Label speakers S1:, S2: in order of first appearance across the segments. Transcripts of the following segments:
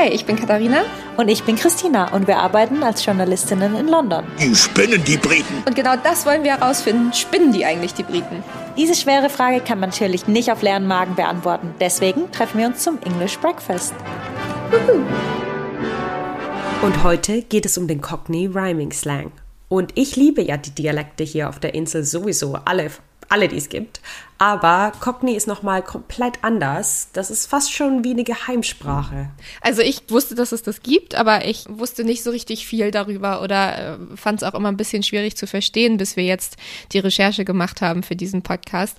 S1: Hi, ich bin Katharina.
S2: Und ich bin Christina und wir arbeiten als Journalistinnen in London.
S3: Die spinnen die Briten.
S1: Und genau das wollen wir herausfinden. Spinnen die eigentlich die Briten?
S2: Diese schwere Frage kann man natürlich nicht auf leeren Magen beantworten. Deswegen treffen wir uns zum English Breakfast.
S4: Und heute geht es um den Cockney Rhyming Slang. Und ich liebe ja die Dialekte hier auf der Insel sowieso, alle alle, die es gibt. Aber Cockney ist nochmal komplett anders. Das ist fast schon wie eine Geheimsprache.
S1: Also ich wusste, dass es das gibt, aber ich wusste nicht so richtig viel darüber oder äh, fand es auch immer ein bisschen schwierig zu verstehen, bis wir jetzt die Recherche gemacht haben für diesen Podcast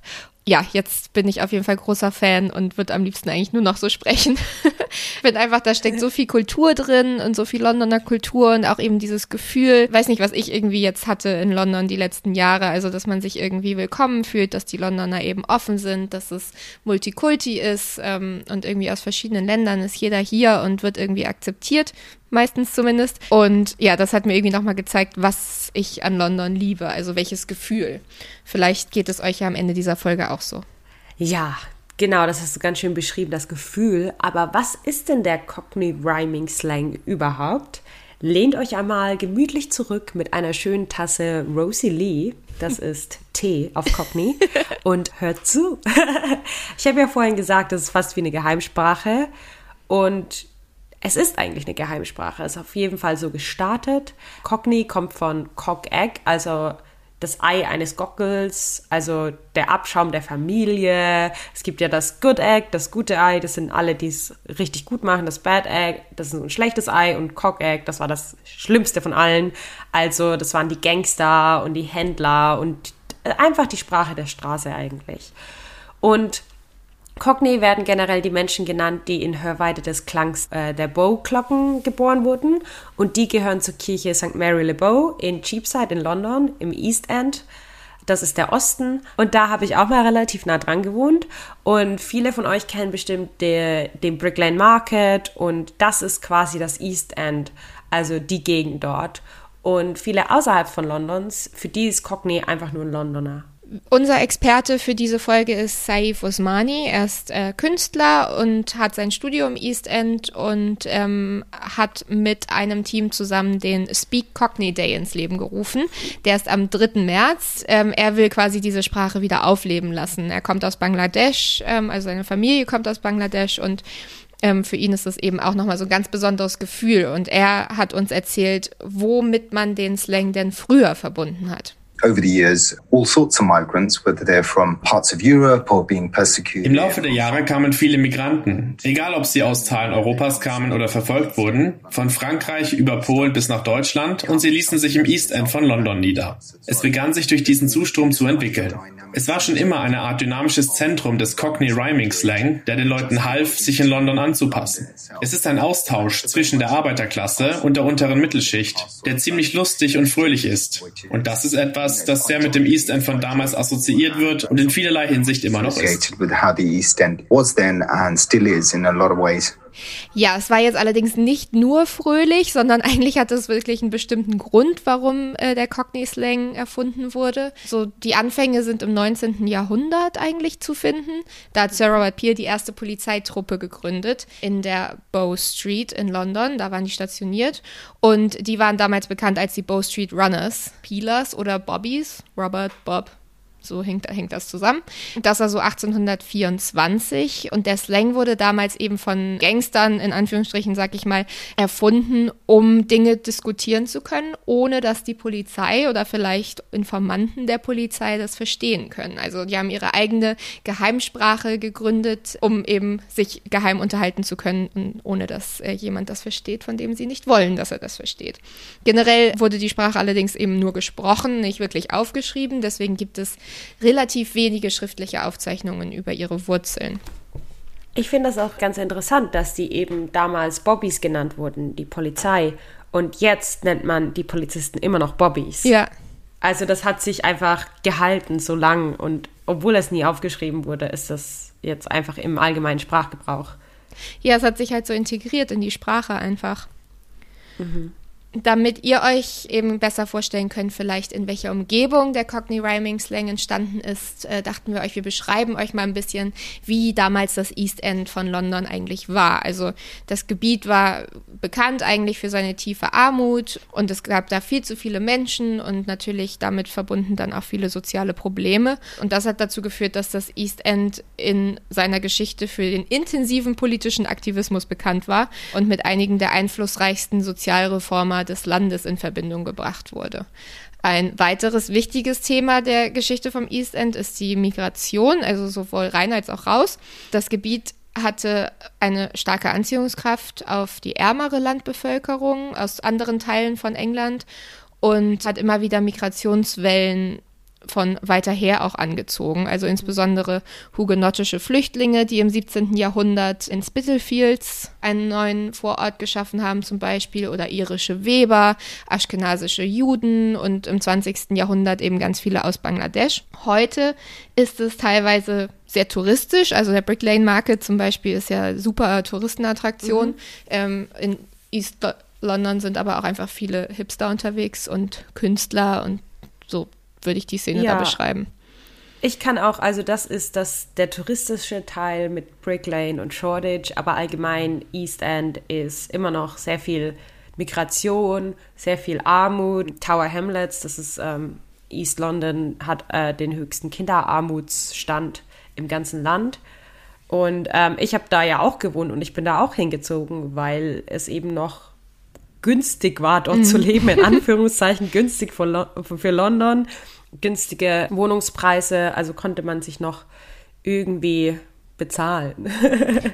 S1: ja, jetzt bin ich auf jeden Fall großer Fan und würde am liebsten eigentlich nur noch so sprechen. bin einfach, da steckt so viel Kultur drin und so viel Londoner Kultur und auch eben dieses Gefühl, weiß nicht, was ich irgendwie jetzt hatte in London die letzten Jahre, also dass man sich irgendwie willkommen fühlt, dass die Londoner eben offen sind, dass es Multikulti ist ähm, und irgendwie aus verschiedenen Ländern ist jeder hier und wird irgendwie akzeptiert meistens zumindest. Und ja, das hat mir irgendwie nochmal gezeigt, was ich an London liebe, also welches Gefühl. Vielleicht geht es euch ja am Ende dieser Folge auch so.
S4: Ja, genau, das hast du ganz schön beschrieben, das Gefühl. Aber was ist denn der Cockney Rhyming Slang überhaupt? Lehnt euch einmal gemütlich zurück mit einer schönen Tasse Rosie Lee, das ist Tee auf Cockney, und hört zu. ich habe ja vorhin gesagt, das ist fast wie eine Geheimsprache. Und es ist eigentlich eine Geheimsprache. Es ist auf jeden Fall so gestartet. Cockney kommt von Cock Egg, also das Ei eines Gockels, also der Abschaum der Familie. Es gibt ja das Good Egg, das gute Ei, das sind alle, die es richtig gut machen. Das Bad Egg, das ist ein schlechtes Ei und Cock Egg, das war das Schlimmste von allen. Also das waren die Gangster und die Händler und einfach die Sprache der Straße eigentlich. Und Cockney werden generell die Menschen genannt, die in Hörweite des Klangs äh, der Bow-Glocken geboren wurden. Und die gehören zur Kirche St. Mary Le Bow in Cheapside in London, im East End. Das ist der Osten. Und da habe ich auch mal relativ nah dran gewohnt. Und viele von euch kennen bestimmt de, den Brick Lane Market. Und das ist quasi das East End, also die Gegend dort. Und viele außerhalb von Londons, für die ist Cockney einfach nur ein Londoner.
S1: Unser Experte für diese Folge ist Saif Osmani. Er ist äh, Künstler und hat sein Studio im East End und ähm, hat mit einem Team zusammen den Speak Cockney Day ins Leben gerufen. Der ist am 3. März. Ähm, er will quasi diese Sprache wieder aufleben lassen. Er kommt aus Bangladesch, ähm, also seine Familie kommt aus Bangladesch und ähm, für ihn ist das eben auch nochmal so ein ganz besonderes Gefühl. Und er hat uns erzählt, womit man den Slang denn früher verbunden hat over the years all sorts of migrants,
S5: whether they're from parts of Europe or being persecuted. Im Laufe der Jahre kamen viele Migranten, egal ob sie aus Teilen Europas kamen oder verfolgt wurden, von Frankreich über Polen bis nach Deutschland und sie ließen sich im East End von London nieder. Es begann sich durch diesen Zustrom zu entwickeln. Es war schon immer eine Art dynamisches Zentrum des Cockney Rhyming Slang, der den Leuten half, sich in London anzupassen. Es ist ein Austausch zwischen der Arbeiterklasse und der unteren Mittelschicht, der ziemlich lustig und fröhlich ist. Und das ist etwas, das sehr mit dem East End von damals assoziiert wird und in vielerlei Hinsicht immer noch ist.
S1: Ja, es war jetzt allerdings nicht nur fröhlich, sondern eigentlich hat es wirklich einen bestimmten Grund, warum äh, der Cockney Slang erfunden wurde. So die Anfänge sind im 19. Jahrhundert eigentlich zu finden. Da hat Sir Robert Peel die erste Polizeitruppe gegründet in der Bow Street in London. Da waren die stationiert und die waren damals bekannt als die Bow Street Runners, Peelers oder Bobbies. Robert, Bob, so hängt, hängt das zusammen. Das war so 1824 und der Slang wurde damals eben von Gangstern, in Anführungsstrichen, sag ich mal, erfunden, um Dinge diskutieren zu können, ohne dass die Polizei oder vielleicht Informanten der Polizei das verstehen können. Also die haben ihre eigene Geheimsprache gegründet, um eben sich geheim unterhalten zu können, ohne dass äh, jemand das versteht, von dem sie nicht wollen, dass er das versteht. Generell wurde die Sprache allerdings eben nur gesprochen, nicht wirklich aufgeschrieben. Deswegen gibt es relativ wenige schriftliche Aufzeichnungen über ihre Wurzeln.
S4: Ich finde das auch ganz interessant, dass die eben damals Bobbys genannt wurden, die Polizei. Und jetzt nennt man die Polizisten immer noch Bobbys.
S1: Ja.
S4: Also das hat sich einfach gehalten so lang und obwohl es nie aufgeschrieben wurde, ist das jetzt einfach im allgemeinen Sprachgebrauch.
S1: Ja, es hat sich halt so integriert in die Sprache einfach. Mhm. Damit ihr euch eben besser vorstellen könnt, vielleicht in welcher Umgebung der Cockney Rhyming Slang entstanden ist, äh, dachten wir euch, wir beschreiben euch mal ein bisschen, wie damals das East End von London eigentlich war. Also das Gebiet war bekannt eigentlich für seine tiefe Armut und es gab da viel zu viele Menschen und natürlich damit verbunden dann auch viele soziale Probleme. Und das hat dazu geführt, dass das East End in seiner Geschichte für den intensiven politischen Aktivismus bekannt war und mit einigen der einflussreichsten Sozialreformer des Landes in Verbindung gebracht wurde. Ein weiteres wichtiges Thema der Geschichte vom East End ist die Migration, also sowohl rein als auch raus. Das Gebiet hatte eine starke Anziehungskraft auf die ärmere Landbevölkerung aus anderen Teilen von England und hat immer wieder Migrationswellen von weiter her auch angezogen. Also insbesondere hugenottische Flüchtlinge, die im 17. Jahrhundert in Spitalfields einen neuen Vorort geschaffen haben zum Beispiel, oder irische Weber, aschkenasische Juden und im 20. Jahrhundert eben ganz viele aus Bangladesch. Heute ist es teilweise sehr touristisch. Also der Brick Lane Market zum Beispiel ist ja super Touristenattraktion. Mhm. Ähm, in East London sind aber auch einfach viele Hipster unterwegs und Künstler und würde ich die Szene ja. da beschreiben.
S4: Ich kann auch, also das ist das, der touristische Teil mit Brick Lane und Shoreditch, aber allgemein East End ist immer noch sehr viel Migration, sehr viel Armut. Tower Hamlets, das ist ähm, East London, hat äh, den höchsten Kinderarmutsstand im ganzen Land. Und ähm, ich habe da ja auch gewohnt und ich bin da auch hingezogen, weil es eben noch günstig war, dort mm. zu leben, in Anführungszeichen günstig für, Lo für London, günstige Wohnungspreise, also konnte man sich noch irgendwie bezahlen.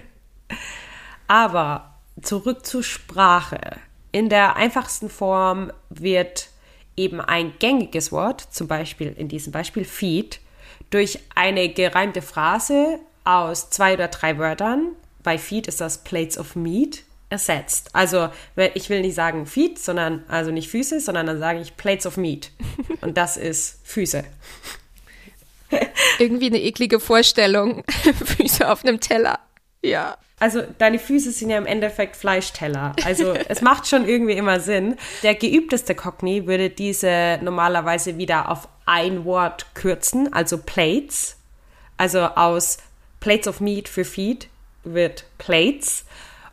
S4: Aber zurück zur Sprache. In der einfachsten Form wird eben ein gängiges Wort, zum Beispiel in diesem Beispiel Feed, durch eine gereimte Phrase aus zwei oder drei Wörtern, bei Feed ist das Plates of Meat, ersetzt. Also ich will nicht sagen Feet, sondern also nicht Füße, sondern dann sage ich Plates of Meat. Und das ist Füße.
S1: Irgendwie eine eklige Vorstellung. Füße auf einem Teller. Ja.
S4: Also deine Füße sind ja im Endeffekt Fleischteller. Also es macht schon irgendwie immer Sinn. Der geübteste Cockney würde diese normalerweise wieder auf ein Wort kürzen, also Plates. Also aus Plates of Meat für Feed wird Plates.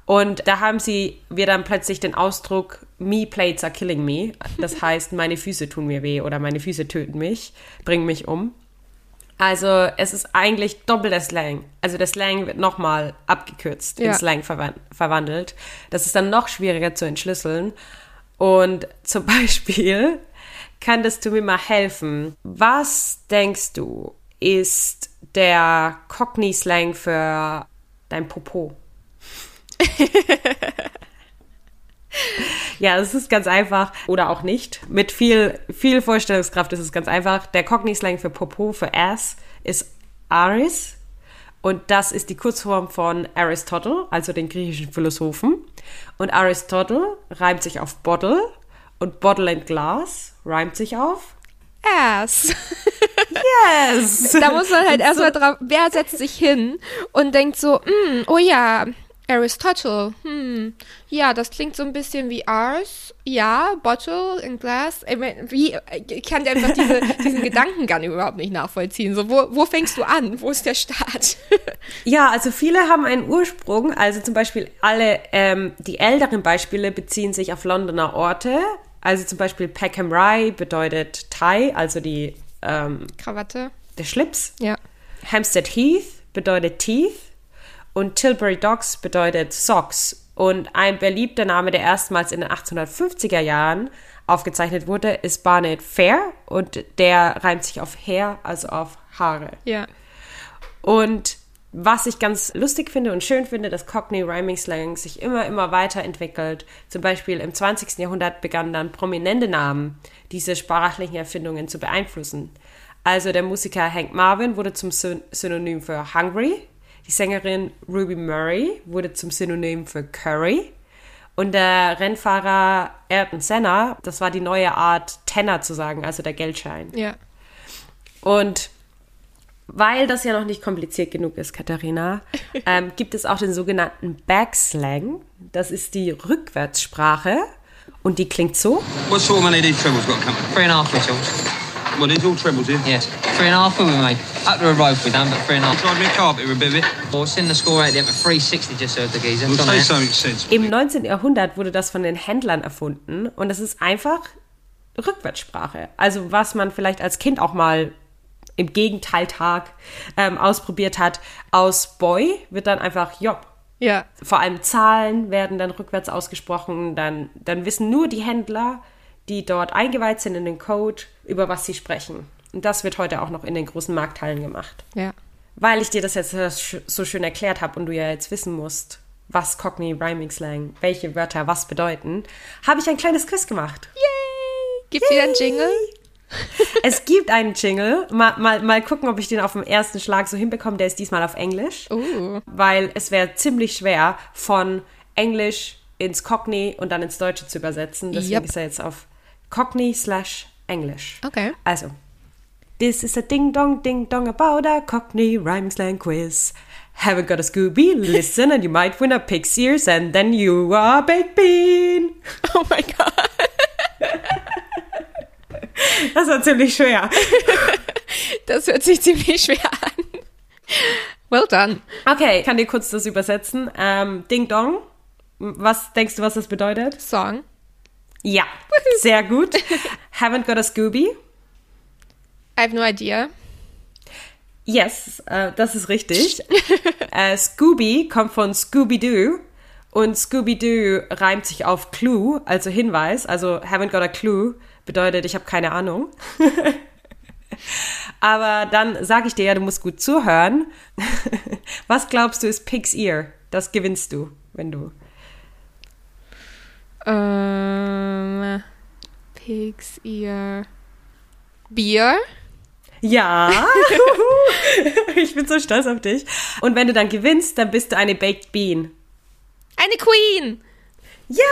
S4: Und da haben sie wir dann plötzlich den Ausdruck Me plates are killing me. Das heißt, meine Füße tun mir weh oder meine Füße töten mich, bringen mich um. Also es ist eigentlich doppelter Slang. Also der Slang wird nochmal abgekürzt, ja. in Slang verwandelt. Das ist dann noch schwieriger zu entschlüsseln. Und zum Beispiel kannst du mir mal helfen. Was denkst du, ist der Cockney-Slang für dein Popo? ja, es ist ganz einfach oder auch nicht. Mit viel, viel Vorstellungskraft ist es ganz einfach. Der Cockney-Slang für Popo, für Ass, ist Aris. Und das ist die Kurzform von Aristotle, also den griechischen Philosophen. Und Aristotle reimt sich auf Bottle und Bottle and Glass reimt sich auf
S1: Ass.
S4: Yes.
S1: da muss man halt erstmal drauf, wer setzt sich hin und denkt so, mm, oh ja, Aristotle, hm, ja, das klingt so ein bisschen wie ours. Ja, Bottle in Glass. Wie, ich kann einfach diese, diesen Gedankengang überhaupt nicht nachvollziehen. So, wo, wo fängst du an? Wo ist der Start?
S4: ja, also viele haben einen Ursprung. Also zum Beispiel alle, ähm, die älteren Beispiele beziehen sich auf Londoner Orte. Also zum Beispiel Peckham Rye bedeutet Tie, also die ähm,
S1: Krawatte.
S4: Der Schlips.
S1: Ja.
S4: Hampstead Heath bedeutet Teeth und Tilbury Docks bedeutet Socks. Und ein beliebter Name, der erstmals in den 1850er Jahren aufgezeichnet wurde, ist Barnet Fair und der reimt sich auf Hair, also auf Haare.
S1: Ja.
S4: Und was ich ganz lustig finde und schön finde, dass Cockney Rhyming Slang sich immer, immer weiterentwickelt. Zum Beispiel im 20. Jahrhundert begannen dann prominente Namen diese sprachlichen Erfindungen zu beeinflussen. Also der Musiker Hank Marvin wurde zum Synonym für Hungry die Sängerin Ruby Murray wurde zum Synonym für Curry. Und der Rennfahrer Ayrton Senna, das war die neue Art, Tenner zu sagen, also der Geldschein.
S1: Ja.
S4: Und weil das ja noch nicht kompliziert genug ist, Katharina, ähm, gibt es auch den sogenannten Backslang. Das ist die Rückwärtssprache. Und die klingt so.
S3: What sort of money these trebles got coming?
S6: Three and a half whistles.
S3: Well, there's all trebles here.
S6: Yes. Three and a half, we made. Up to a rope we done, but three and a half.
S3: Tried me a carpet a bit, bit.
S6: Well, it's in the score rate there, but 360 just served the geezer.
S3: Well, say
S6: know.
S3: something sensible.
S4: Im 19. Jahrhundert wurde das von den Händlern erfunden und das ist einfach Rückwärtssprache. Also was man vielleicht als Kind auch mal im Gegenteiltag ähm, ausprobiert hat. Aus Boy wird dann einfach Job.
S1: Ja.
S4: Vor allem Zahlen werden dann rückwärts ausgesprochen. Dann, dann wissen nur die Händler, die dort eingeweiht sind in den Code, über was sie sprechen. Und das wird heute auch noch in den großen Markthallen gemacht.
S1: Ja.
S4: Weil ich dir das jetzt so schön erklärt habe und du ja jetzt wissen musst, was Cockney Rhyming Slang, welche Wörter was bedeuten, habe ich ein kleines Quiz gemacht.
S1: Gibt wieder ein Jingle?
S4: Es gibt einen Jingle. Mal, mal, mal gucken, ob ich den auf dem ersten Schlag so hinbekomme. Der ist diesmal auf Englisch.
S1: Uh.
S4: Weil es wäre ziemlich schwer, von Englisch ins Cockney und dann ins Deutsche zu übersetzen. Deswegen
S1: Yep.
S4: ist er jetzt auf Cockney slash Englisch.
S1: Okay.
S4: Also, this is a ding dong ding dong about a Cockney rhyme slang quiz. Haven't got a Scooby? Listen and you might win a pig's ears and then you are a baked bean.
S1: Oh mein Gott.
S4: Das war ziemlich schwer.
S1: Das hört sich ziemlich schwer an. Well done.
S4: Okay, ich kann dir kurz das übersetzen. Ähm, ding dong. Was denkst du, was das bedeutet?
S1: Song.
S4: Ja, sehr gut. Haven't got a Scooby?
S1: I have no idea.
S4: Yes, äh, das ist richtig. äh, Scooby kommt von Scooby-Doo und Scooby-Doo reimt sich auf Clue, also Hinweis. Also haven't got a clue bedeutet, ich habe keine Ahnung. Aber dann sage ich dir ja, du musst gut zuhören. Was glaubst du ist Pig's Ear? Das gewinnst du, wenn du.
S1: Ähm, Pig's Ear. Bier.
S4: Ja, ich bin so stolz auf dich. Und wenn du dann gewinnst, dann bist du eine Baked Bean.
S1: Eine Queen.
S4: Ja!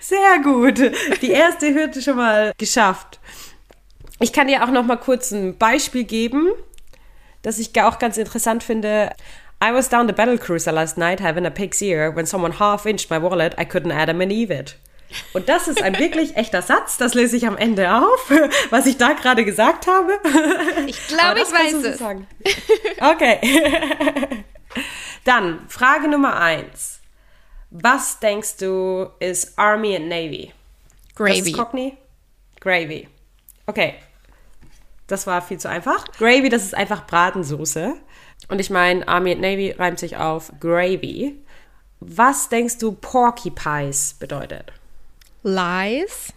S4: Sehr gut. Die erste Hürde schon mal geschafft. Ich kann dir auch noch mal kurz ein Beispiel geben, das ich auch ganz interessant finde. I was down the battle cruiser last night having a pig's ear. When someone half inched my wallet, I couldn't Adam and Eve it. Und das ist ein wirklich echter Satz. Das lese ich am Ende auf, was ich da gerade gesagt habe.
S1: Ich glaube, ich weiß es.
S4: sagen. Okay. Dann Frage Nummer eins. Was denkst du ist Army and Navy? Das ist
S1: Gravy.
S4: Cockney? Gravy. Okay. Das war viel zu einfach. Gravy, das ist einfach Bratensoße. Und ich meine, Army and Navy reimt sich auf Gravy. Was denkst du Porcupines bedeutet?
S1: Lies.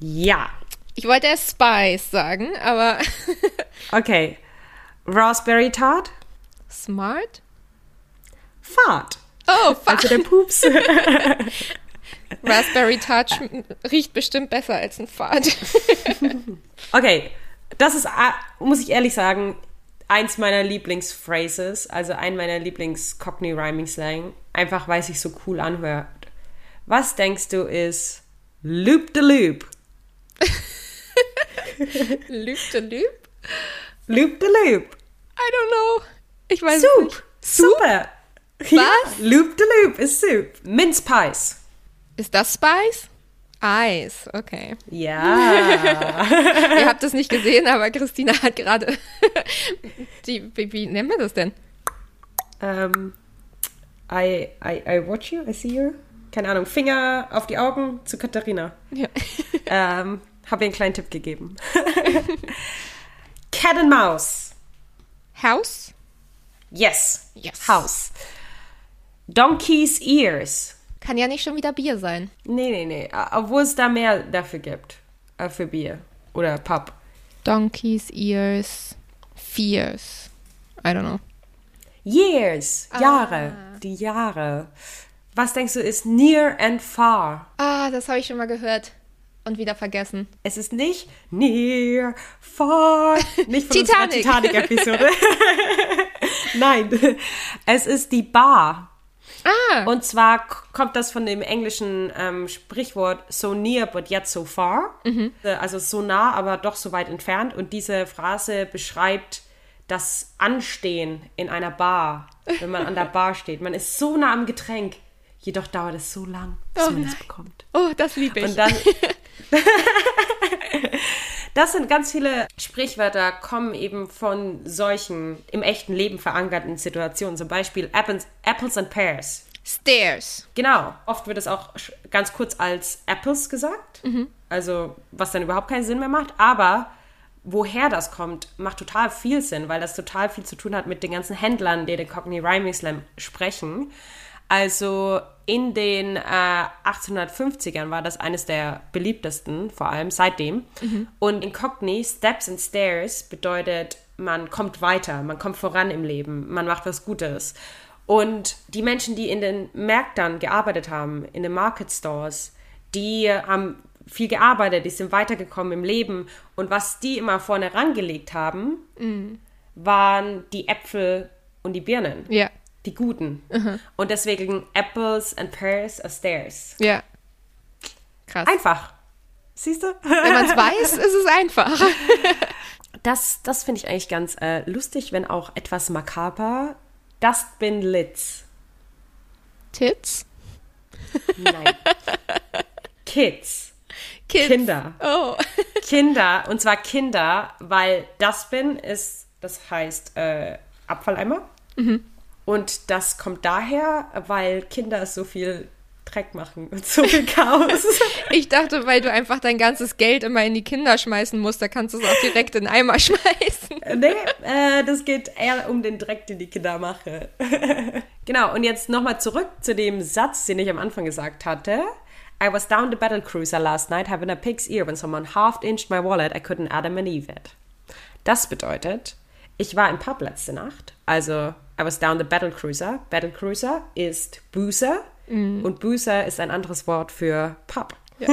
S4: Ja.
S1: Ich wollte erst Spice sagen, aber
S4: Okay. Raspberry Tart?
S1: smart?
S4: Fahrt.
S1: Oh, fuck.
S4: Also der Pups.
S1: Raspberry Touch riecht bestimmt besser als ein Pfad.
S4: Okay, das ist, muss ich ehrlich sagen, eins meiner Lieblingsphrases, also ein meiner Lieblings-Cockney-Rhyming-Slang, einfach weil es sich so cool anhört. Was denkst du ist Loop the Loop?
S1: Loop the Loop?
S4: Loop the Loop.
S1: I don't know. Ich weiß
S4: Soup.
S1: nicht.
S4: Super. Ja,
S1: Was?
S4: Loop the Loop ist Soup. Mince Pies.
S1: Ist das Spice? Eis, okay.
S4: Ja.
S1: Ihr habt es nicht gesehen, aber Christina hat gerade die, wie, wie nennen wir das denn?
S4: ähm, I, I, I watch you, I see you. Keine Ahnung, Finger auf die Augen zu Katharina.
S1: Ja.
S4: Ähm, habe ihr einen kleinen Tipp gegeben. Cat and Mouse.
S1: House?
S4: Yes.
S1: Yes.
S4: House. Donkey's Ears.
S1: Kann ja nicht schon wieder Bier sein.
S4: Nee, nee, nee. Obwohl es da mehr dafür gibt. Äh, für Bier. Oder Pub.
S1: Donkey's Ears, Fears. I don't know.
S4: Years.
S1: Ah.
S4: Jahre. Die Jahre. Was denkst du ist near and far?
S1: Ah, das habe ich schon mal gehört und wieder vergessen.
S4: Es ist nicht near, far, nicht von
S1: Titanic.
S4: Titanic-Episode. Nein, es ist die Bar.
S1: Ah,
S4: Und zwar kommt das von dem englischen ähm, Sprichwort so near but yet so far. Äh, Also so nah, aber doch so weit entfernt. Und diese Phrase beschreibt das Anstehen in einer Bar, wenn man an der Bar steht. Man ist so nah am Getränk. Jedoch dauert es so lang, bis
S1: Oh
S4: man es bekommt.
S1: Oh, das liebe ich.
S4: Und dann. das sind ganz viele Sprichwörter, kommen eben von solchen im echten Leben verankerten Situationen. Zum Beispiel Apples, Apples and Pears.
S1: Stairs.
S4: Genau. Oft wird es auch ganz kurz als Apples gesagt. Also, was dann überhaupt keinen Sinn mehr macht. Aber woher das kommt, macht total viel Sinn, weil das total viel zu tun hat mit den ganzen Händlern, die den Cockney Rhyming Slam sprechen. Also in den äh, 1850ern war das eines der beliebtesten, vor allem seitdem. Und in Cockney, Steps and Stairs bedeutet, man kommt weiter, man kommt voran im Leben, man macht was Gutes. Und die Menschen, die in den Märkten gearbeitet haben, in den Market Stores, die haben viel gearbeitet, die sind weitergekommen im Leben. Und was die immer vorne rangelegt haben, waren die Äpfel und die Birnen.
S1: Ja.
S4: Die guten. Und deswegen Apples and Pears are Stairs.
S1: Ja. Krass.
S4: Einfach. Siehst du?
S1: Wenn man es weiß, ist es einfach.
S4: Das, das finde ich eigentlich ganz äh, lustig, wenn auch etwas makaber. Dustbin Lids.
S1: Tits?
S4: Nein. Kids.
S1: Kids.
S4: Kinder.
S1: Oh.
S4: Kinder. Und zwar Kinder, weil Dustbin ist, das heißt äh, Abfalleimer. Und das kommt daher, weil Kinder so viel Dreck machen und so viel Chaos.
S1: Ich dachte, weil du einfach dein ganzes Geld immer in die Kinder schmeißen musst, da kannst du es auch direkt in den Eimer schmeißen.
S4: Nee, äh, das geht eher um den Dreck, den die Kinder machen. genau, und jetzt nochmal zurück zu dem Satz, den ich am Anfang gesagt hatte. I was down the battle cruiser last night having a pig's ear when someone half-inched my wallet, I couldn't Adam and Eve it. Das bedeutet, ich war im Pub letzte Nacht, also I was down the battle cruiser. Battle cruiser ist Boozer und Boozer ist ein anderes Wort für Pub.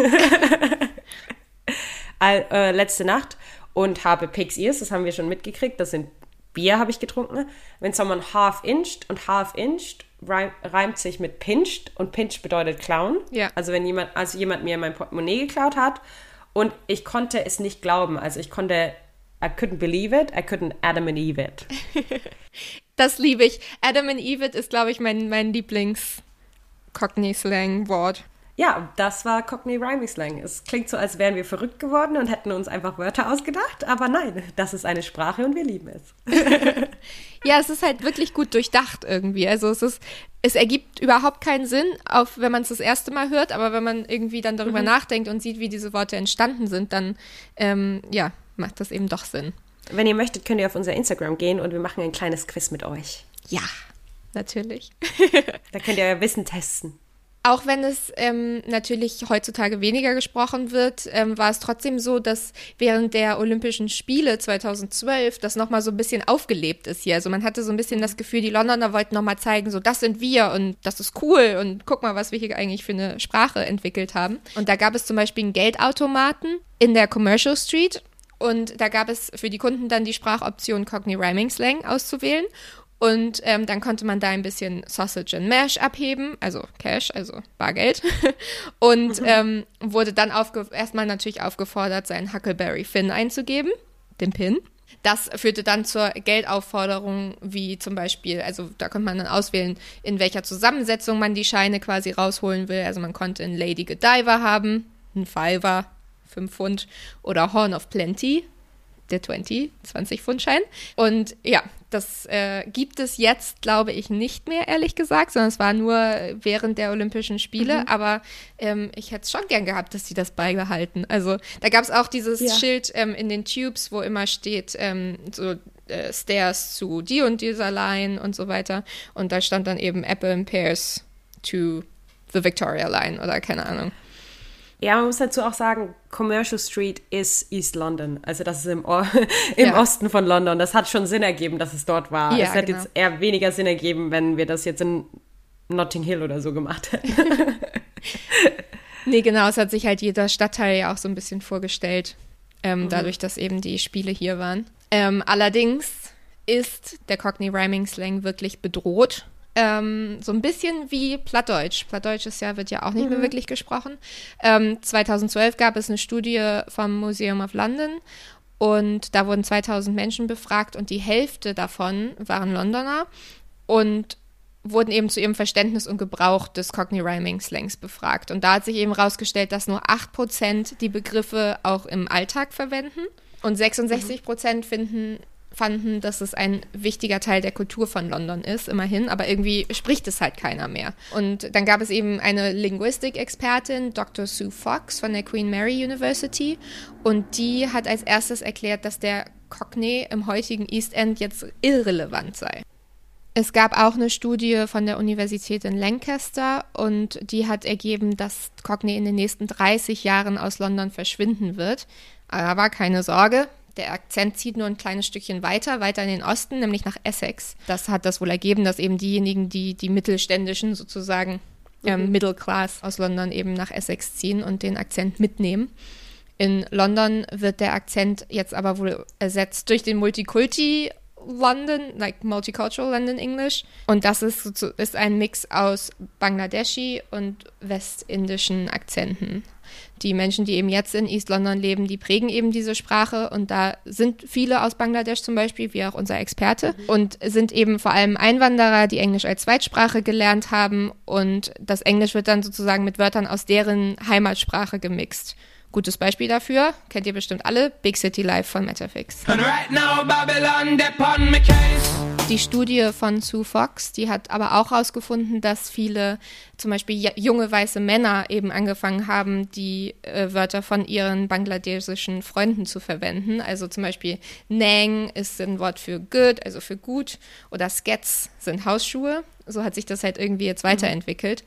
S4: All- äh, letzte Nacht und habe Pig's Ears, das haben wir schon mitgekriegt, das sind Bier habe ich getrunken. Wenn someone half inched und half inched reim, reimt sich mit pinched und pinched bedeutet klauen.
S1: Ja.
S4: Also wenn jemand, also jemand mir mein Portemonnaie geklaut hat und ich konnte es nicht glauben, also ich konnte I couldn't believe it, I couldn't Adam and Eve it.
S1: Das liebe ich. Adam and Eve ist, glaube ich, mein, mein Lieblings-Cockney-Slang-Wort.
S4: Ja, das war Cockney Rhyming Slang. Es klingt so, als wären wir verrückt geworden und hätten uns einfach Wörter ausgedacht, aber nein, das ist eine Sprache und wir lieben es.
S1: Ja, es ist halt wirklich gut durchdacht irgendwie. Also es ist, es ergibt überhaupt keinen Sinn, auch wenn man es das erste Mal hört, aber wenn man irgendwie dann darüber nachdenkt und sieht, wie diese Worte entstanden sind, dann ähm, ja, macht das eben doch Sinn.
S4: Wenn ihr möchtet, könnt ihr auf unser Instagram gehen und wir machen ein kleines Quiz mit euch.
S1: Ja, natürlich.
S4: Da könnt ihr euer Wissen testen.
S1: Auch wenn es ähm, natürlich heutzutage weniger gesprochen wird, ähm, war es trotzdem so, dass während der Olympischen Spiele 2012 das nochmal so ein bisschen aufgelebt ist hier. Also man hatte so ein bisschen das Gefühl, die Londoner wollten nochmal zeigen, so das sind wir und das ist cool und guck mal, was wir hier eigentlich für eine Sprache entwickelt haben. Und da gab es zum Beispiel einen Geldautomaten in der Commercial Street und da gab es für die Kunden dann die Sprachoption Cockney Rhyming Slang auszuwählen. Und ähm, dann konnte man da ein bisschen Sausage and Mash abheben, also Cash, also Bargeld. Und ähm, wurde dann erstmal natürlich aufgefordert, seinen Huckleberry Finn einzugeben, den Pin. Das führte dann zur Geldaufforderung, wie zum Beispiel, also da konnte man dann auswählen, in welcher Zusammensetzung man die Scheine quasi rausholen will. Also man konnte einen Lady Godiva haben, einen Fiver, 5 Pfund, oder Horn of Plenty, der 20, 20 Pfund Schein. Und ja, das äh, gibt es jetzt, glaube ich, nicht mehr, ehrlich gesagt, sondern es war nur während der Olympischen Spiele. Aber ähm, ich hätte es schon gern gehabt, dass sie das beibehalten. Also da gab es auch dieses
S4: Ja.
S1: Schild ähm, in den Tubes, wo immer steht, ähm, so äh, Stairs zu die und dieser Line und so weiter. Und da stand dann eben Apple and Pears to the Victoria Line oder keine Ahnung.
S4: Ja, man muss dazu auch sagen, Commercial Street ist East London. Also das ist im, O- im
S1: Ja.
S4: Osten von London. Das hat schon Sinn ergeben, dass es dort war.
S1: Ja,
S4: es hätte
S1: genau.
S4: jetzt eher weniger Sinn ergeben, wenn wir das jetzt in Notting Hill oder so gemacht hätten.
S1: Nee, genau, es hat sich halt jeder Stadtteil ja auch so ein bisschen vorgestellt, ähm,
S4: Mhm.
S1: dadurch, dass eben die Spiele hier waren. Ähm, allerdings ist der Cockney Rhyming Slang wirklich bedroht. Ähm, so ein bisschen wie Plattdeutsch. Plattdeutsch ist ja, wird ja auch nicht
S4: Mhm.
S1: mehr wirklich gesprochen. Ähm, 2012 gab es eine Studie vom Museum of London und da wurden 2000 Menschen befragt und die Hälfte davon waren Londoner und wurden eben zu ihrem Verständnis und Gebrauch des Cockney Rhyming Slangs befragt. Und da hat sich eben herausgestellt, dass nur 8% die Begriffe auch im Alltag verwenden und 66% finden fanden, dass es ein wichtiger Teil der Kultur von London ist, immerhin, aber irgendwie spricht es halt keiner mehr. Und dann gab es eben eine Linguistik-Expertin, Dr. Sue Fox von der Queen Mary University, und die hat als erstes erklärt, dass der Cockney im heutigen East End jetzt irrelevant sei. Es gab auch eine Studie von der Universität in Lancaster und die hat ergeben, dass Cockney in den nächsten 30 Jahren aus London verschwinden wird. Aber keine Sorge, der Akzent zieht nur ein kleines Stückchen weiter, weiter in den Osten, nämlich nach Essex. Das hat das wohl ergeben, dass eben diejenigen, die die mittelständischen sozusagen ähm, mhm. Middle Class aus London eben nach Essex ziehen und den Akzent mitnehmen. In London wird der Akzent jetzt aber wohl ersetzt durch den Multikulti London, like Multicultural London English. Und das ist, ist ein Mix aus Bangladeshi und westindischen Akzenten. Die Menschen, die eben jetzt in East London leben, die prägen eben diese Sprache und da sind viele aus Bangladesch zum Beispiel, wie auch unser Experte, mhm. und sind eben vor allem Einwanderer, die Englisch als Zweitsprache gelernt haben und das Englisch wird dann sozusagen mit Wörtern aus deren Heimatsprache gemixt. Gutes Beispiel dafür, kennt ihr bestimmt alle, Big City Life von Metafix. Right now, die Studie von Sue Fox, die hat aber auch herausgefunden, dass viele, zum Beispiel junge weiße Männer, eben angefangen haben, die äh, Wörter von ihren bangladeschischen Freunden zu verwenden. Also zum Beispiel Nang ist ein Wort für good, also für gut, oder Skets sind Hausschuhe. So hat sich das halt irgendwie jetzt weiterentwickelt.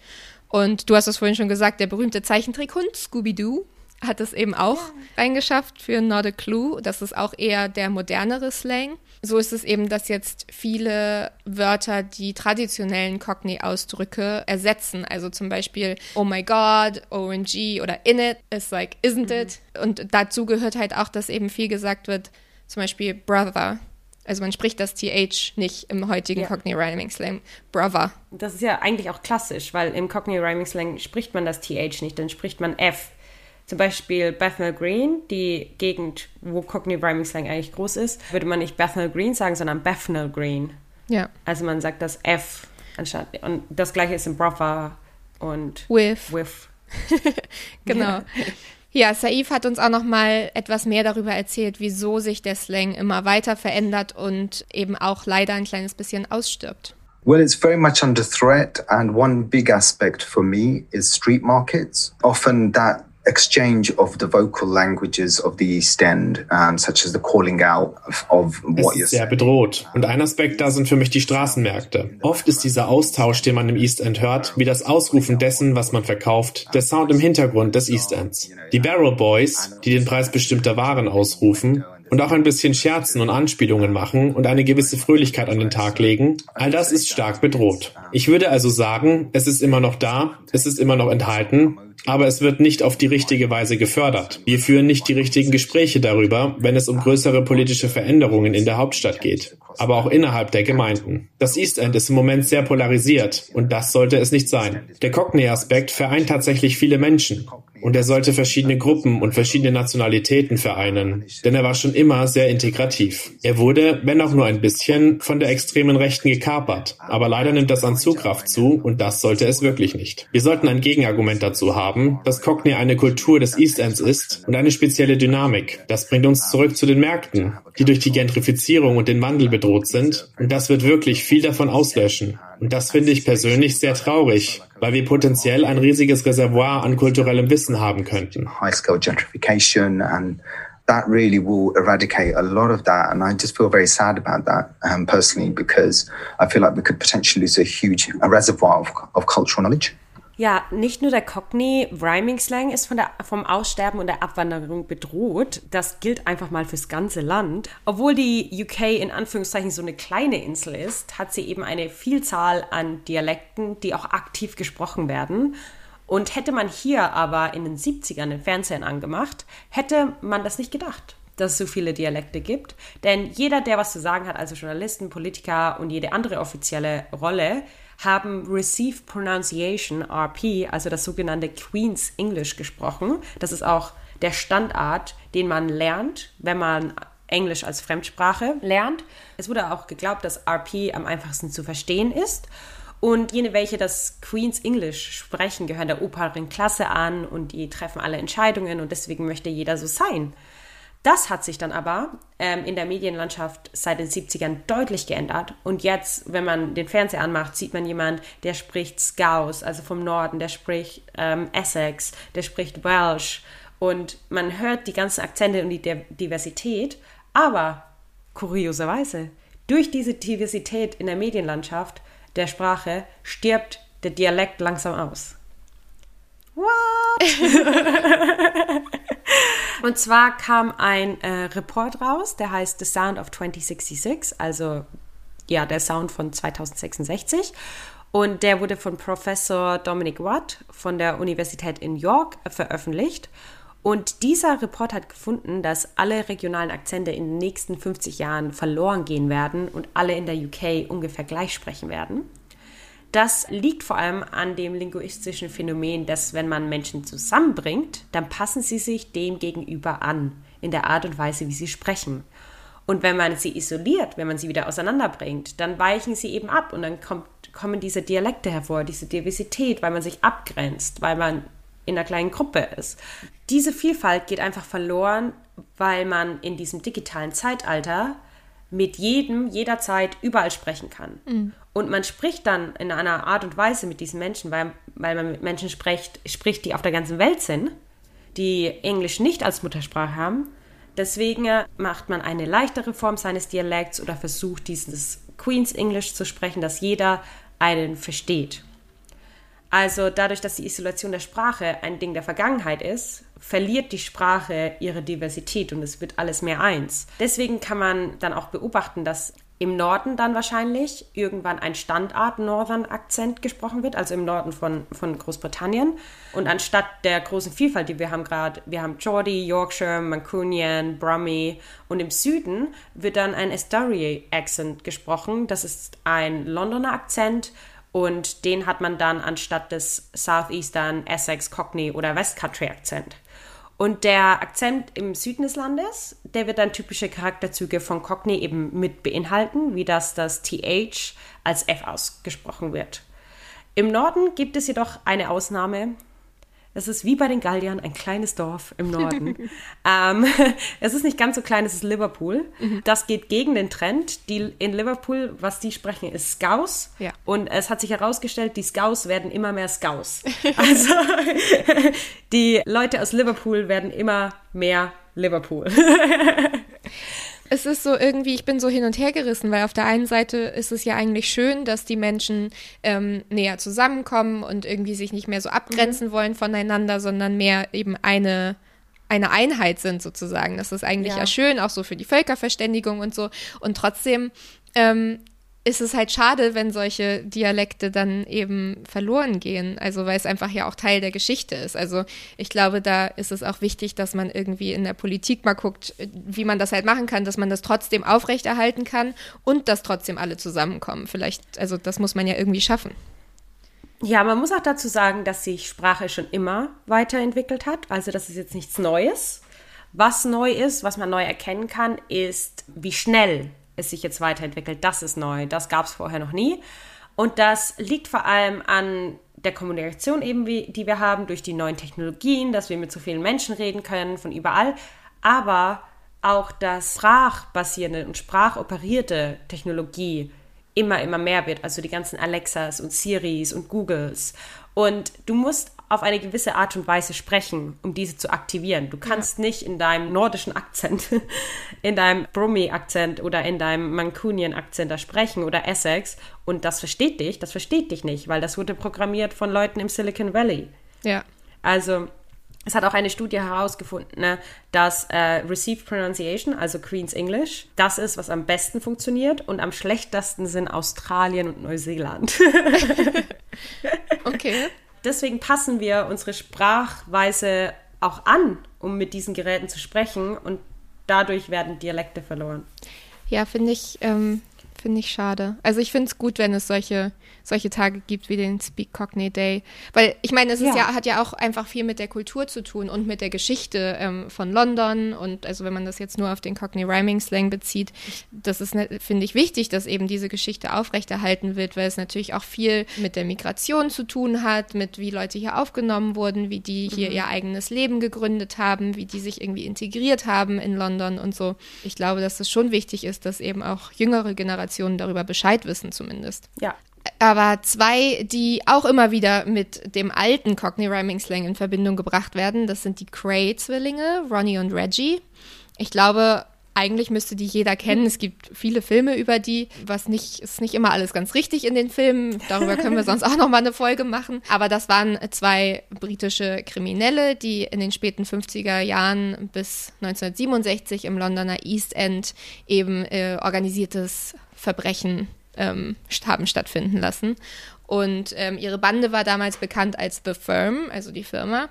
S1: Und du hast es vorhin schon gesagt, der berühmte Zeichentrickhund Scooby-Doo hat es eben auch ja. reingeschafft für Not a Clue. Das ist auch eher der modernere Slang. So ist es eben, dass jetzt viele Wörter die traditionellen Cockney-Ausdrücke ersetzen. Also zum Beispiel Oh my God, OMG oder In it ist like Isn't mhm. it? Und dazu gehört halt auch, dass eben viel gesagt wird, zum Beispiel Brother. Also man spricht das TH nicht im heutigen ja. Cockney Rhyming Slang. Brother.
S4: Das ist ja eigentlich auch klassisch, weil im Cockney Rhyming Slang spricht man das TH nicht, dann spricht man F. Zum Beispiel Bethnal Green, die Gegend, wo Cockney Rhyming Slang eigentlich groß ist, würde man nicht Bethnal Green sagen, sondern Bethnal Green.
S1: Ja.
S4: Also man sagt das F anstatt. Und das gleiche ist in Brother und
S1: With.
S4: With.
S1: genau. Ja, Saif hat uns auch noch mal etwas mehr darüber erzählt, wieso sich der Slang immer weiter verändert und eben auch leider ein kleines bisschen ausstirbt.
S7: Well, it's very much under threat, and one big aspect for me is street markets. Often that exchange of the vocal languages of the East End, um, such as the calling out of, of what
S5: es ist sehr bedroht. Und ein Aspekt da sind für mich die Straßenmärkte. Oft ist dieser Austausch, den man im East End hört, wie das Ausrufen dessen, was man verkauft, der Sound im Hintergrund des East Ends. Die Barrel Boys, die den Preis bestimmter Waren ausrufen, und auch ein bisschen Scherzen und Anspielungen machen und eine gewisse Fröhlichkeit an den Tag legen, all das ist stark bedroht. Ich würde also sagen, es ist immer noch da, es ist immer noch enthalten, aber es wird nicht auf die richtige Weise gefördert. Wir führen nicht die richtigen Gespräche darüber, wenn es um größere politische Veränderungen in der Hauptstadt geht, aber auch innerhalb der Gemeinden. Das East End ist im Moment sehr polarisiert und das sollte es nicht sein. Der Cockney-Aspekt vereint tatsächlich viele Menschen. Und er sollte verschiedene Gruppen und verschiedene Nationalitäten vereinen, denn er war schon immer sehr integrativ. Er wurde, wenn auch nur ein bisschen, von der extremen Rechten gekapert, aber leider nimmt das an Zugkraft zu und das sollte es wirklich nicht. Wir sollten ein Gegenargument dazu haben, dass Cockney eine Kultur des East Ends ist und eine spezielle Dynamik. Das bringt uns zurück zu den Märkten, die durch die Gentrifizierung und den Wandel bedroht sind und das wird wirklich viel davon auslöschen. Das finde ich persönlich sehr traurig, weil wir potenziell ein riesiges Reservoir an kulturellem Wissen haben könnten.
S7: That really will eradicate a lot of that. And I just feel very sad about that um, personally because I feel like we could potentially lose a huge a reservoir of, of cultural knowledge.
S4: Ja, nicht nur der Cockney Rhyming Slang ist von der, vom Aussterben und der Abwanderung bedroht. Das gilt einfach mal fürs ganze Land. Obwohl die UK in Anführungszeichen so eine kleine Insel ist, hat sie eben eine Vielzahl an Dialekten, die auch aktiv gesprochen werden. Und hätte man hier aber in den 70ern den Fernsehen angemacht, hätte man das nicht gedacht dass es so viele Dialekte gibt. Denn jeder, der was zu sagen hat, also Journalisten, Politiker und jede andere offizielle Rolle, haben Received Pronunciation, RP, also das sogenannte Queen's English gesprochen. Das ist auch der Standard, den man lernt, wenn man Englisch als Fremdsprache lernt. Es wurde auch geglaubt, dass RP am einfachsten zu verstehen ist. Und jene, welche das Queen's English sprechen, gehören der oberen Klasse an und die treffen alle Entscheidungen und deswegen möchte jeder so sein. Das hat sich dann aber ähm, in der Medienlandschaft seit den 70ern deutlich geändert. Und jetzt, wenn man den Fernseher anmacht, sieht man jemand, der spricht Scouse, also vom Norden, der spricht ähm, Essex, der spricht Welsh. Und man hört die ganzen Akzente und die Diversität. Aber kurioserweise, durch diese Diversität in der Medienlandschaft der Sprache stirbt der Dialekt langsam aus. What? Und zwar kam ein äh, Report raus, der heißt The Sound of 2066, also ja, der Sound von 2066. Und der wurde von Professor Dominic Watt von der Universität in York veröffentlicht. Und dieser Report hat gefunden, dass alle regionalen Akzente in den nächsten 50 Jahren verloren gehen werden und alle in der UK ungefähr gleich sprechen werden. Das liegt vor allem an dem linguistischen Phänomen, dass wenn man Menschen zusammenbringt, dann passen sie sich dem gegenüber an, in der Art und Weise, wie sie sprechen. Und wenn man sie isoliert, wenn man sie wieder auseinanderbringt, dann weichen sie eben ab und dann kommt, kommen diese Dialekte hervor, diese Diversität, weil man sich abgrenzt, weil man in einer kleinen Gruppe ist. Diese Vielfalt geht einfach verloren, weil man in diesem digitalen Zeitalter mit jedem jederzeit überall sprechen kann. Mhm. Und man spricht dann in einer Art und Weise mit diesen Menschen, weil, weil man mit Menschen spricht, spricht, die auf der ganzen Welt sind, die Englisch nicht als Muttersprache haben. Deswegen macht man eine leichtere Form seines Dialekts oder versucht dieses Queen's English zu sprechen, dass jeder einen versteht. Also dadurch, dass die Isolation der Sprache ein Ding der Vergangenheit ist, verliert die Sprache ihre Diversität und es wird alles mehr eins. Deswegen kann man dann auch beobachten, dass im Norden dann wahrscheinlich irgendwann ein Standard-Northern-Akzent gesprochen wird, also im Norden von, von Großbritannien. Und anstatt der großen Vielfalt, die wir haben gerade, wir haben Geordie, Yorkshire, Mancunian, Brummie und im Süden wird dann ein Estuary-Accent gesprochen. Das ist ein Londoner Akzent und den hat man dann anstatt des Southeastern, Essex, Cockney oder West Country Akzent. Und der Akzent im Süden des Landes, der wird dann typische Charakterzüge von Cockney eben mit beinhalten, wie dass das TH als F ausgesprochen wird. Im Norden gibt es jedoch eine Ausnahme, es ist wie bei den Galliern ein kleines Dorf im Norden. ähm, es ist nicht ganz so klein, es ist Liverpool. Mhm. Das geht gegen den Trend. Die, in Liverpool, was die sprechen, ist Scouse. Ja. Und es hat sich herausgestellt, die Scouse werden immer mehr Scouse. also die Leute aus Liverpool werden immer mehr Liverpool.
S1: Es ist so irgendwie, ich bin so hin und her gerissen, weil auf der einen Seite ist es ja eigentlich schön, dass die Menschen ähm, näher zusammenkommen und irgendwie sich nicht mehr so abgrenzen mhm. wollen voneinander, sondern mehr eben eine eine Einheit sind sozusagen. Das ist eigentlich ja. ja schön, auch so für die Völkerverständigung und so. Und trotzdem ähm, ist es halt schade, wenn solche Dialekte dann eben verloren gehen. Also weil es einfach ja auch Teil der Geschichte ist. Also ich glaube, da ist es auch wichtig, dass man irgendwie in der Politik mal guckt, wie man das halt machen kann, dass man das trotzdem aufrechterhalten kann und dass trotzdem alle zusammenkommen. Vielleicht, also das muss man ja irgendwie schaffen.
S4: Ja, man muss auch dazu sagen, dass sich Sprache schon immer weiterentwickelt hat. Also das ist jetzt nichts Neues. Was neu ist, was man neu erkennen kann, ist, wie schnell es sich jetzt weiterentwickelt. Das ist neu. Das gab es vorher noch nie. Und das liegt vor allem an der Kommunikation eben, wie, die wir haben, durch die neuen Technologien, dass wir mit so vielen Menschen reden können, von überall. Aber auch, dass sprachbasierende und sprachoperierte Technologie immer, immer mehr wird. Also die ganzen Alexas und Siris und Googles. Und du musst auf eine gewisse Art und Weise sprechen, um diese zu aktivieren. Du kannst ja. nicht in deinem nordischen Akzent, in deinem Brummy-Akzent oder in deinem Mancunian-Akzent da sprechen oder Essex und das versteht dich, das versteht dich nicht, weil das wurde programmiert von Leuten im Silicon Valley.
S1: Ja.
S4: Also es hat auch eine Studie herausgefunden, ne, dass äh, Received Pronunciation, also Queen's English, das ist, was am besten funktioniert und am schlechtesten sind Australien und Neuseeland.
S1: okay
S4: deswegen passen wir unsere Sprachweise auch an, um mit diesen Geräten zu sprechen und dadurch werden Dialekte verloren.
S1: Ja, finde ich, ähm, Finde ich schade. Also ich finde es gut, wenn es solche, solche Tage gibt wie den Speak Cockney Day. Weil ich meine, es ist ja. ja. hat ja auch einfach viel mit der Kultur zu tun und mit der Geschichte ähm, von London. Und also wenn man das jetzt nur auf den Cockney Rhyming Slang bezieht, das ist, ne, finde ich, wichtig, dass eben diese Geschichte aufrechterhalten wird, weil es natürlich auch viel mit der Migration zu tun hat, mit wie Leute hier aufgenommen wurden, wie die hier mhm. ihr eigenes Leben gegründet haben, wie die sich irgendwie integriert haben in London und so. Ich glaube, dass es schon wichtig ist, dass eben auch jüngere Generationen Generationen darüber Bescheid wissen zumindest.
S4: Ja.
S1: Aber zwei, die auch immer wieder mit dem alten Cockney Rhyming Slang in Verbindung gebracht werden, das sind die Cray-Zwillinge, Ronnie und Reggie. Ich glaube, eigentlich müsste die jeder kennen. Es gibt viele Filme über die, was nicht, ist nicht immer alles ganz richtig in den Filmen. Darüber können wir sonst auch noch mal eine Folge machen. Aber das waren zwei britische Kriminelle, die in den späten 50er Jahren bis 1967 im Londoner East End eben äh, organisiertes Verbrechen ähm, haben stattfinden lassen. Und ähm, ihre Bande war damals bekannt als The Firm, also die Firma.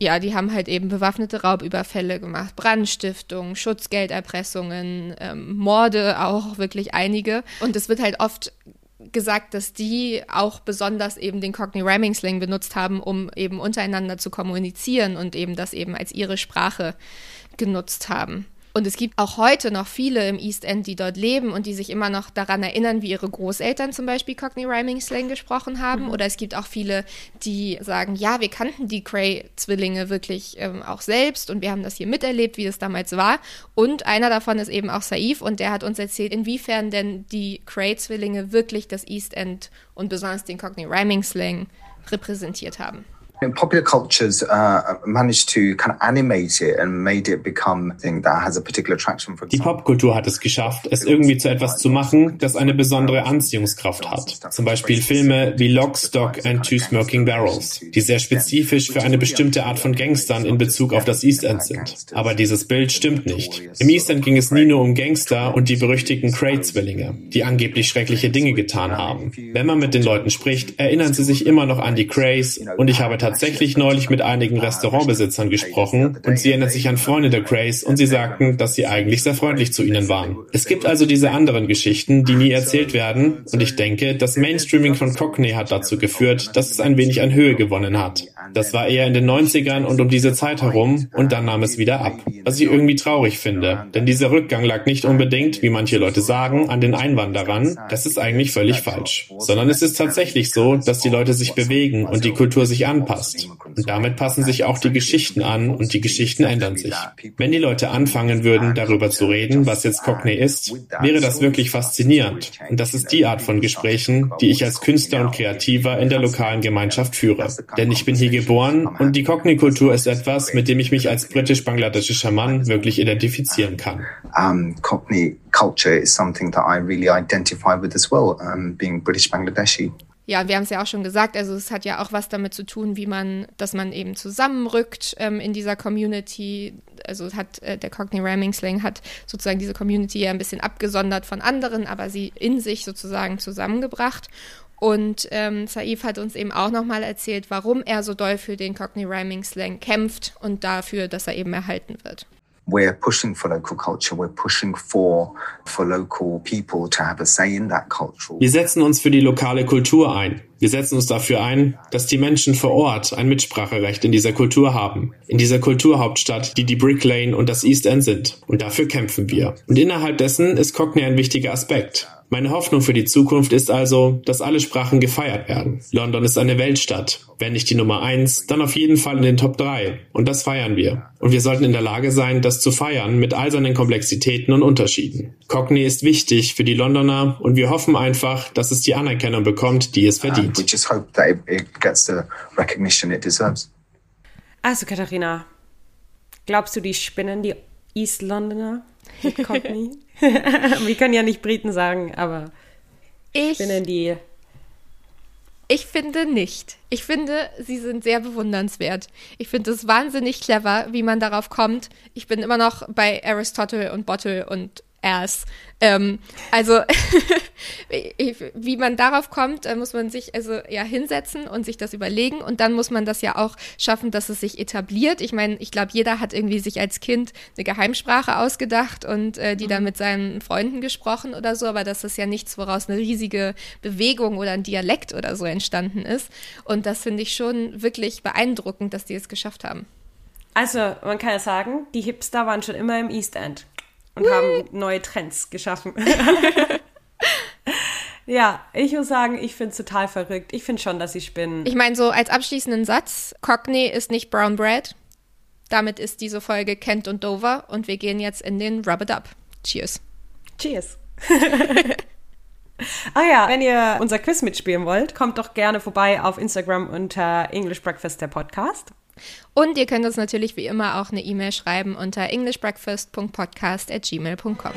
S1: Ja, die haben halt eben bewaffnete Raubüberfälle gemacht, Brandstiftung, Schutzgelderpressungen, ähm, Morde auch wirklich einige. Und es wird halt oft gesagt, dass die auch besonders eben den Cockney Rhyming Slang benutzt haben, um eben untereinander zu kommunizieren und eben das eben als ihre Sprache genutzt haben. Und es gibt auch heute noch viele im East End, die dort leben und die sich immer noch daran erinnern, wie ihre Großeltern zum Beispiel Cockney Rhyming Slang gesprochen haben. Mhm. Oder es gibt auch viele, die sagen, ja, wir kannten die Cray-Zwillinge wirklich ähm, auch selbst und wir haben das hier miterlebt, wie es damals war. Und einer davon ist eben auch Saif und der hat uns erzählt, inwiefern denn die Cray-Zwillinge wirklich das East End und besonders den Cockney Rhyming Slang repräsentiert haben.
S7: Popular cultures uh, managed to kind of animate it and made it become thing that has a particular attraction.
S5: For Die Popkultur hat es geschafft, es irgendwie zu etwas zu machen, das eine besondere Anziehungskraft hat. Zum Beispiel Filme wie Lock, Stock and Two Smoking Barrels, die sehr spezifisch für eine bestimmte Art von Gangstern in Bezug auf das East End sind. Aber dieses Bild stimmt nicht. Im East End ging es nie nur um Gangster und die berüchtigten Cray-Zwillinge, die angeblich schreckliche Dinge getan haben. Wenn man mit den Leuten spricht, erinnern sie sich immer noch an die Crays und ich habe tatsächlich neulich mit einigen Restaurantbesitzern gesprochen und sie erinnern sich an Freunde der Grace und sie sagten, dass sie eigentlich sehr freundlich zu ihnen waren. Es gibt also diese anderen Geschichten, die nie erzählt werden und ich denke, das Mainstreaming von Cockney hat dazu geführt, dass es ein wenig an Höhe gewonnen hat. Das war eher in den 90ern und um diese Zeit herum und dann nahm es wieder ab. Was ich irgendwie traurig finde, denn dieser Rückgang lag nicht unbedingt, wie manche Leute sagen, an den Einwanderern. Das ist eigentlich völlig falsch. Sondern es ist tatsächlich so, dass die Leute sich bewegen und die Kultur sich anpasst anpasst. Und damit passen sich auch die Geschichten an und die Geschichten ändern sich. Wenn die Leute anfangen würden, darüber zu reden, was jetzt Cockney ist, wäre das wirklich faszinierend. Und das ist die Art von Gesprächen, die ich als Künstler und Kreativer in der lokalen Gemeinschaft führe. Denn ich bin hier geboren und die Cockney-Kultur ist etwas, mit dem ich mich als britisch-bangladeschischer Mann wirklich identifizieren kann.
S7: Um, Cockney culture is something that I really identify with as well, um, being British Bangladeshi.
S1: Ja, wir haben es ja auch schon gesagt, also es hat ja auch was damit zu tun, wie man, dass man eben zusammenrückt ähm, in dieser Community. Also hat äh, der Cockney Ramming Slang hat sozusagen diese Community ja ein bisschen abgesondert von anderen, aber sie in sich sozusagen zusammengebracht. Und ähm, Saif hat uns eben auch nochmal erzählt, warum er so doll für den Cockney Rhyming Slang kämpft und dafür, dass er eben erhalten wird.
S7: We're pushing for local culture. We're pushing for for local people to have a say in that culture.
S5: Wir setzen uns für die lokale Kultur ein. Wir setzen uns dafür ein, dass die Menschen vor Ort ein Mitspracherecht in dieser Kultur haben. In dieser Kulturhauptstadt, die die Brick Lane und das East End sind. Und dafür kämpfen wir. Und innerhalb dessen ist Cockney ein wichtiger Aspekt. Meine Hoffnung für die Zukunft ist also, dass alle Sprachen gefeiert werden. London ist eine Weltstadt. Wenn nicht die Nummer eins, dann auf jeden Fall in den Top drei. Und das feiern wir. Und wir sollten in der Lage sein, das zu feiern mit all seinen Komplexitäten und Unterschieden. Cockney ist wichtig für die Londoner und wir hoffen einfach, dass es die Anerkennung bekommt, die es verdient.
S4: Also Katharina, glaubst du, die spinnen die East Londoner? mit Cockney. Wir können ja nicht Briten sagen, aber
S1: ich bin die. Ich finde nicht. Ich finde, sie sind sehr bewundernswert. Ich finde es wahnsinnig clever, wie man darauf kommt. Ich bin immer noch bei Aristotle und Bottle und ass. Ähm, also wie man darauf kommt, muss man sich also ja hinsetzen und sich das überlegen und dann muss man das ja auch schaffen, dass es sich etabliert. Ich meine, ich glaube, jeder hat irgendwie sich als Kind eine Geheimsprache ausgedacht und äh, die mhm. dann mit seinen Freunden gesprochen oder so, aber das ist ja nichts, woraus eine riesige Bewegung oder ein Dialekt oder so entstanden ist. Und das finde ich schon wirklich beeindruckend, dass die es geschafft haben.
S4: Also, man kann ja sagen, die Hipster waren schon immer im East End und haben neue Trends geschaffen. ja, ich muss sagen, ich finde es total verrückt. Ich finde schon, dass sie spinnen.
S1: Ich meine, so als abschließenden Satz, Cockney ist nicht Brown Bread. Damit ist diese Folge Kent und Dover und wir gehen jetzt in den Rub It Up. Cheers.
S4: Cheers. ah ja, wenn ihr unser Quiz mitspielen wollt, kommt doch gerne vorbei auf Instagram unter English Breakfast der Podcast.
S1: Und ihr könnt uns natürlich wie immer auch eine E-Mail schreiben unter englishbreakfast.podcast at gmail.com.